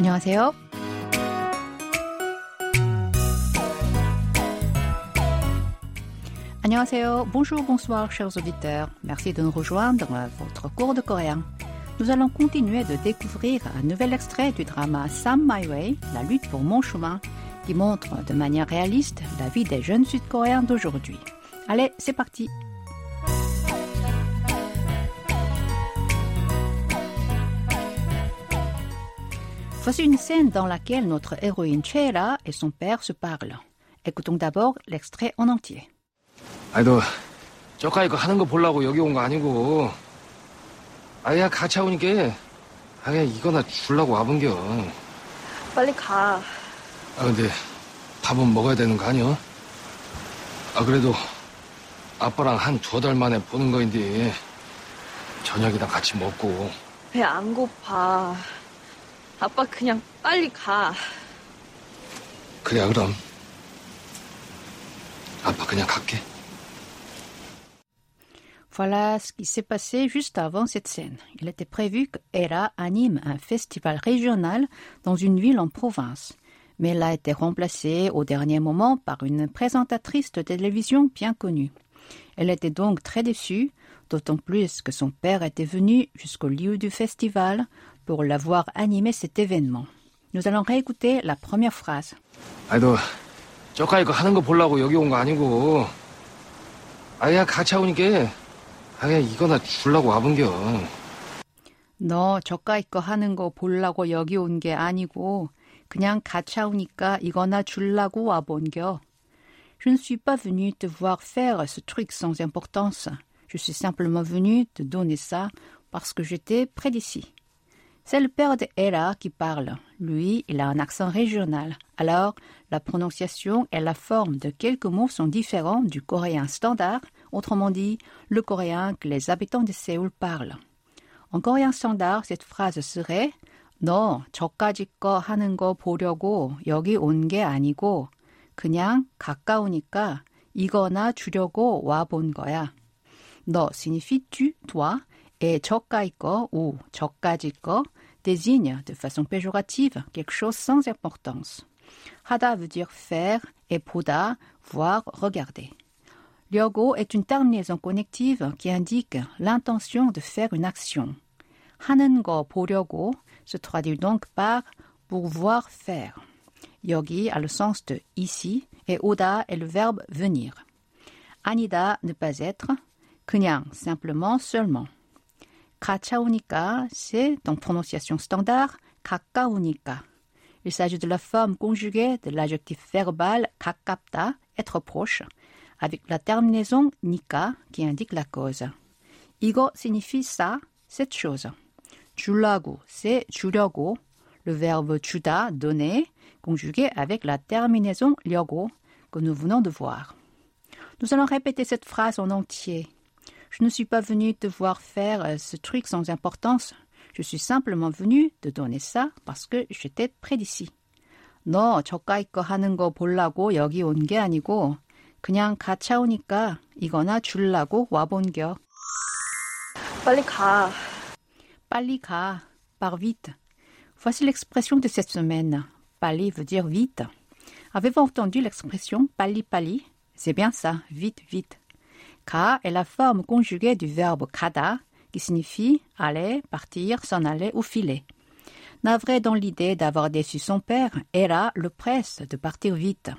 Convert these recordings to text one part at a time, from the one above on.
안녕하세요. Annyeonghaseyo, bonjour, bonsoir, chers auditeurs. Merci de nous rejoindre dans votre cours de coréen. Nous allons continuer de découvrir un nouvel extrait du drama Sam My Way, la lutte pour mon chemin, qui montre de manière réaliste la vie des jeunes Sud-Coréens d'aujourd'hui. Allez, c'est parti. Voici une scène dans laquelle notre héroïne Chera et son père se parlent. Écoutons d'abord l'extrait en entier. 아니 너 저까지 거 하는 거 보려고 여기 온 거 아니고 아야 같이 오니까 아 그냥 이거나 주려고 와본겨 빨리 가. 아 근데 밥은 먹어야 되는 거 아니야? 아 그래도 아빠랑 한 두어 달 만에 보는 거인데 저녁이나 같이 먹고 배 안 고파. 아빠 그냥 빨리 가. 그래 그럼 아빠 그냥 갈게 Voilà ce qui s'est passé juste avant cette scène. Il était prévu que Hera anime un festival régional dans une ville en province. Mais elle a été remplacée au dernier moment par une présentatrice de télévision bien connue. Elle était donc très déçue, d'autant plus que son père était venu jusqu'au lieu du festival pour la voir animer cet événement. Nous allons réécouter la première phrase. 아니 너 저까지 거 하는 거 보려고 여기 온 거 아니고 아야 같이 오니까 아 그냥 이거나 주려고 와본겨 너 저까이 거 하는 거 보려고 여기 온 게 아니고 그냥 가차 오니까 이거나 줄라고 와본겨. Je ne suis pas venu te voir faire ce truc sans importance. Je suis simplement venu te donner ça parce que j'étais près d'ici. C'est le père de Ella qui parle. Lui, il a un accent régional. Alors, la prononciation et la forme de quelques mots sont différents du coréen standard, autrement dit, le coréen que les habitants de Séoul parlent. En coréen standard, cette phrase serait 너 저까지 거 하는 거 보려고 여기 온 게 아니고 그냥 가까우니까 이거나 주려고 와 본 거야. 너 signifie tu, toi, et 저까이 거 ou 저까지 거 désigne de façon péjorative quelque chose sans importance. 하다 veut dire faire et 보다 voir, regarder. 려고 est une terminaison connective qui indique l'intention de faire une action. 하는 거 보려고 se traduit donc par pour voir faire. 여기 a le sens de ici et 오다 est le verbe venir. 아니다 ne pas être, 그냥 simplement seulement. Kachaonika, c'est, donc prononciation standard, kakaunika. Il s'agit de la forme conjuguée de l'adjectif verbal kakapta, être proche, avec la terminaison nika qui indique la cause. Igo signifie ça, cette chose. Julago, c'est julogo, le verbe juda, donner, conjugué avec la terminaison lyogo que nous venons de voir. Nous allons répéter cette phrase en entier Je ne suis pas venu te voir faire euh, ce truc sans importance. Je suis simplement venu te donner ça parce que j'étais près d'ici. 너 저까이 거 하는 거 보려고 여기 온 게 아니고 그냥 가차 오니까 이거나 줄라고 와본겨. 빨리 가. 빨리 가, par vite. Voici l'expression de cette semaine. Pali veut dire vite. Avez-vous entendu l'expression pali pali C'est bien ça, vite, vite. Ka est la forme conjuguée du verbe kada, qui signifie aller, partir, s'en aller ou filer. Navré dans l'idée d'avoir déçu son père, Era le presse de partir vite.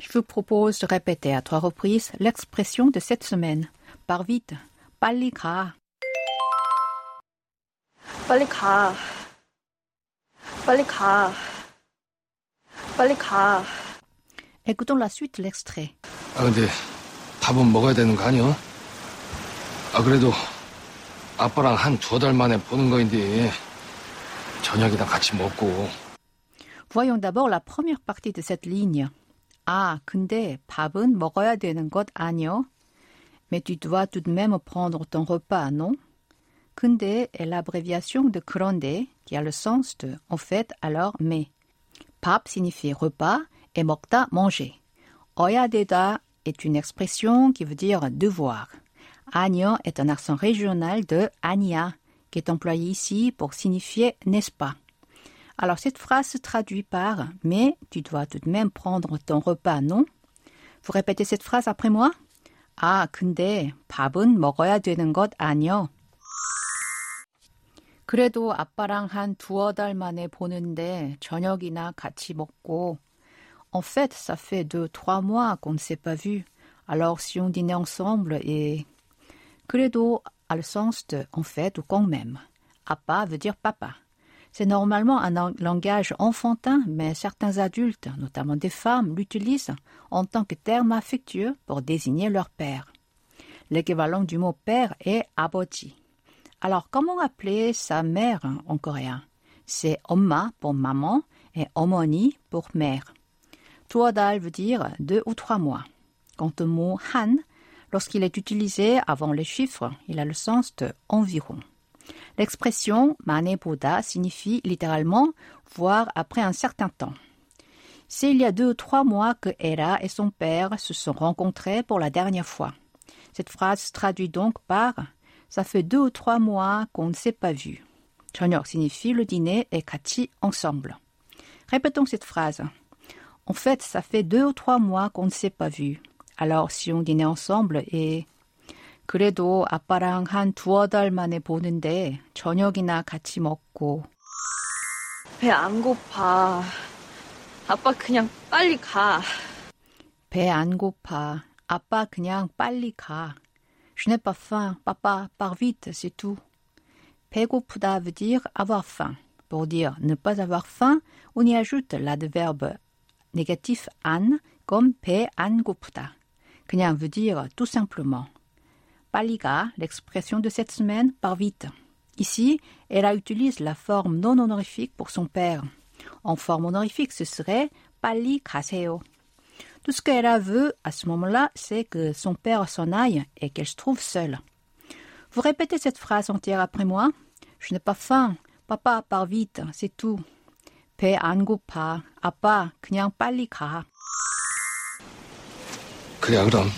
Je vous propose de répéter à trois reprises l'expression de cette semaine. Par vite, 빨리 가. 빨리 가. 빨리 가. 빨리 가. Écoutons la suite de l'extrait. 아 근데 밥은 먹어야 되는 거 아니야? 아 그래도 아빠랑 한 두어 달 만에 보는 거인데 저녁이나 같이 먹고 Voyons d'abord la première partie de cette ligne. 아, 근데 밥은 먹어야 되는 것 아니요? Mais tu dois tout de même prendre ton repas, non? 근데 est l'abréviation de 그런데 qui a le sens de en fait, alors, mais. 밥 signifie repas et 먹다 manger. 어야 되다 est une expression qui veut dire devoir. 아니요 est un accent régional de 아니야 qui est employé ici pour signifier n'est-ce pas. Alors cette phrase se traduit par Mais tu dois tout de même prendre ton repas, non Vous répétez cette phrase après moi 아, 근데 밥은 먹어야 되는 것 아니요. 그래도 아빠랑 한 두어 달 만에 보는데 저녁이나 같이 먹고 En fait, ça fait deux, trois mois qu'on ne s'est pas vu. Alors si on dînait ensemble et... 그래도 a le sens de en fait ou quand même. Appa veut dire papa. C'est normalement un langage enfantin, mais certains adultes, notamment des femmes, l'utilisent en tant que terme affectueux pour désigner leur père. L'équivalent du mot père est aboji. Alors, comment appeler sa mère en coréen C'est 엄마 pour maman et omoni pour mère. Tuodal veut dire deux ou trois mois. Quant au mot han, lorsqu'il est utilisé avant les chiffres, il a le sens de environ. L'expression maneboda signifie littéralement voir après un certain temps. C'est il y a deux ou trois mois que Hera et son père se sont rencontrés pour la dernière fois. Cette phrase se traduit donc par ça fait deux ou trois mois qu'on ne s'est pas vu. Chonyok signifie le dîner et kati ensemble. Répétons cette phrase. En fait, ça fait deux ou trois mois qu'on ne s'est pas vu. Alors, si on dînait ensemble et 그래도 아빠랑 한 두어 달 만에 보는데 저녁이나 같이 먹고. 배 안 고파. 아빠 그냥 빨리 가. 배 안 고파. 아빠 그냥 빨리 가. Je n'ai pas faim. Papa, pars vite, c'est tout. 배고프다 veut dire avoir faim. Pour dire ne pas avoir faim, on y ajoute l'adverbe négatif an comme 배 안 고프다. 그냥 veut dire tout simplement. Paliga, l'expression de cette semaine, part vite. Ici, elle utilise la forme non honorifique pour son père. En forme honorifique, ce serait pali kaseo. Tout ce qu'elle veut à ce moment-là, c'est que son père s'en aille et qu'elle se trouve seule. Vous répétez cette phrase entière après moi. Je n'ai pas faim. Papa, part vite, c'est tout. 배 안 고파. 아빠, 그냥 빨리 가. 그래, 그럼.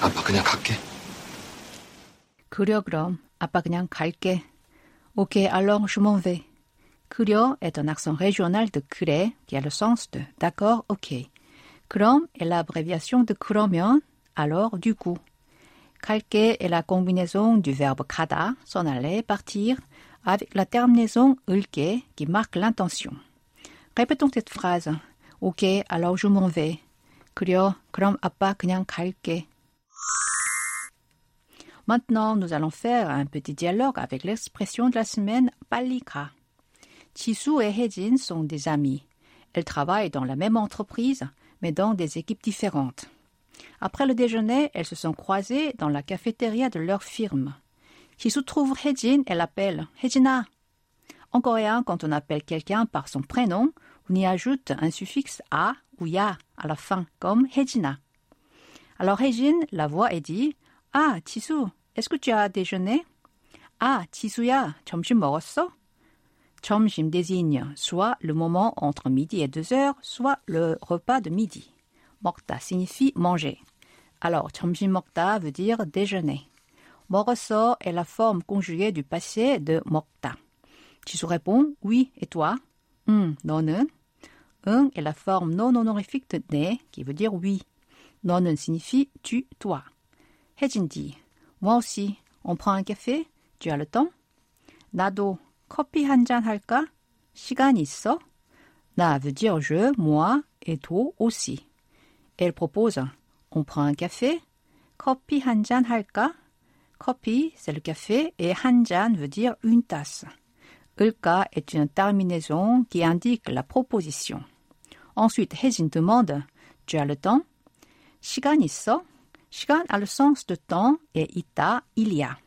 아빠 그냥 갈게. 그려 그럼 아빠 그냥 갈게. Ok, alors je m'en vais. 그려 est un accent régional de 그래 qui a le sens de d'accord, ok. 그럼 est l'abréviation de 그러면, alors du coup. 갈게 est la combinaison du verbe 가다, s'en aller, partir, avec la terminaison 을게 qui marque l'intention. Répétons cette phrase. Ok, alors je m'en vais. 그려, 그럼 아빠 그냥 갈게. Maintenant, nous allons faire un petit dialogue avec l'expression de la semaine palika. Chisu et Hejin sont des amis. Elles travaillent dans la même entreprise, mais dans des équipes différentes. Après le déjeuner, elles se sont croisées dans la cafétéria de leur firme. Chisu trouve Hejin et l'appelle Hejina. En coréen, quand on appelle quelqu'un par son prénom, on y ajoute un suffixe a ou ya à la fin, comme Hejina. Alors Hejin la voit et dit Ah, Chisu, est-ce que tu as déjeuné? Ah, 지수야, 점심 먹었어? 점심 désigne soit le moment entre midi et deux heures, soit le repas de midi. 먹다 signifie manger. Alors, 점심 먹다 veut dire déjeuner. 먹었어 est la forme conjuguée du passé de 먹다. 지수 répond oui, et toi? 응, 너는? 응 est la forme non honorifique de 네, qui veut dire oui. 너는 signifie tu, toi. 혜진 dit moi aussi. On prend un café? Tu as le temps? 나도 커피 한 잔 할까? 시간 있어? 나 veut dire je, moi, et toi aussi. Elle propose on prend un café? 커피 한 잔 할까? 커피, c'est le café, et 한 잔 veut dire une tasse. 을까 est une terminaison qui indique la proposition. Ensuite, 혜진 demande Tu as le temps? 시간 있어? 시간 a le sens de temps et ita, il y a.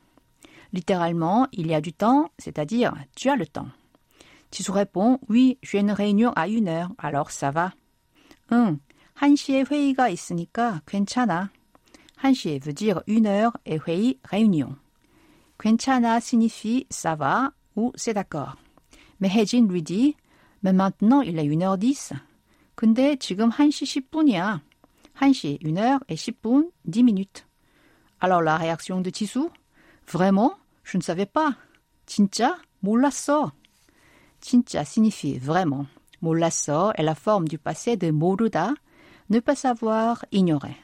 Littéralement, il y a du temps, c'est-à-dire tu as le temps. Tisu répond oui, j'ai une réunion à une heure, alors ça va. 응, 한시에 회의가 있으니까 괜찮아. 한시에 veut dire une heure et 회의, réunion. 괜찮아 signifie ça va ou c'est d'accord. Mais 혜진 lui dit, mais maintenant il est 1h10. 근데 지금 1시 10분이야. 1시, 1 heure et 10분, 10 minutes. Alors la réaction de Tisou Vraiment Je ne savais pas. 진짜? 몰랐어. 진짜 signifie vraiment. 몰랐어 est la forme du passé de 모르다, ne pas savoir, ignorer.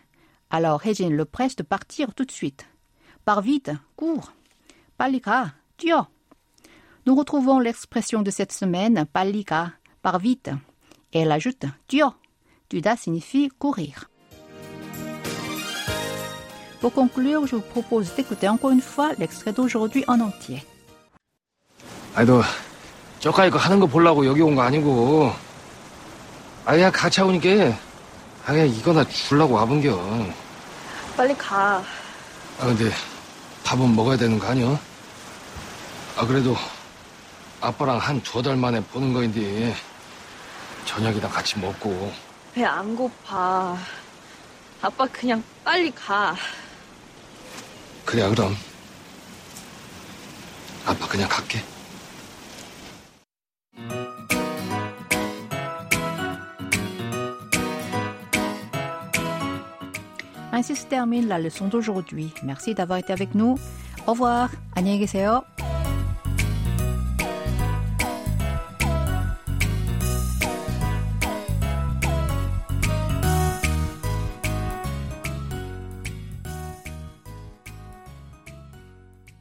Alors 혜진 le presse de partir tout de suite. Pars vite, cours. 빨리 가, 뛰어. Nous retrouvons l'expression de cette semaine, 빨리 가, pars vite. Et elle ajoute, 뛰어. Tuda signifie courir. Pour conclure, je vous propose d'écouter encore une fois l'extrait d'aujourd'hui en entier. 아니 너 저까이 거 하는 거 보려고 여기 온 거 아니고 아야 같이 오니까 아 그냥 이거나 주려고 와본겨 빨리 가. 아 근데 밥은 먹어야 되는 거 아니야? 아 그래도 아빠랑 한 두어 달 만에 보는 거인데 저녁이나 같이 먹고 배 안 고파. 아빠 그냥 빨리 가. 그래 그럼 아빠 그냥 갈게 Ainsi se termine la leçon d'aujourd'hui. Merci d'avoir été avec nous. Au revoir. 안녕히 계세요.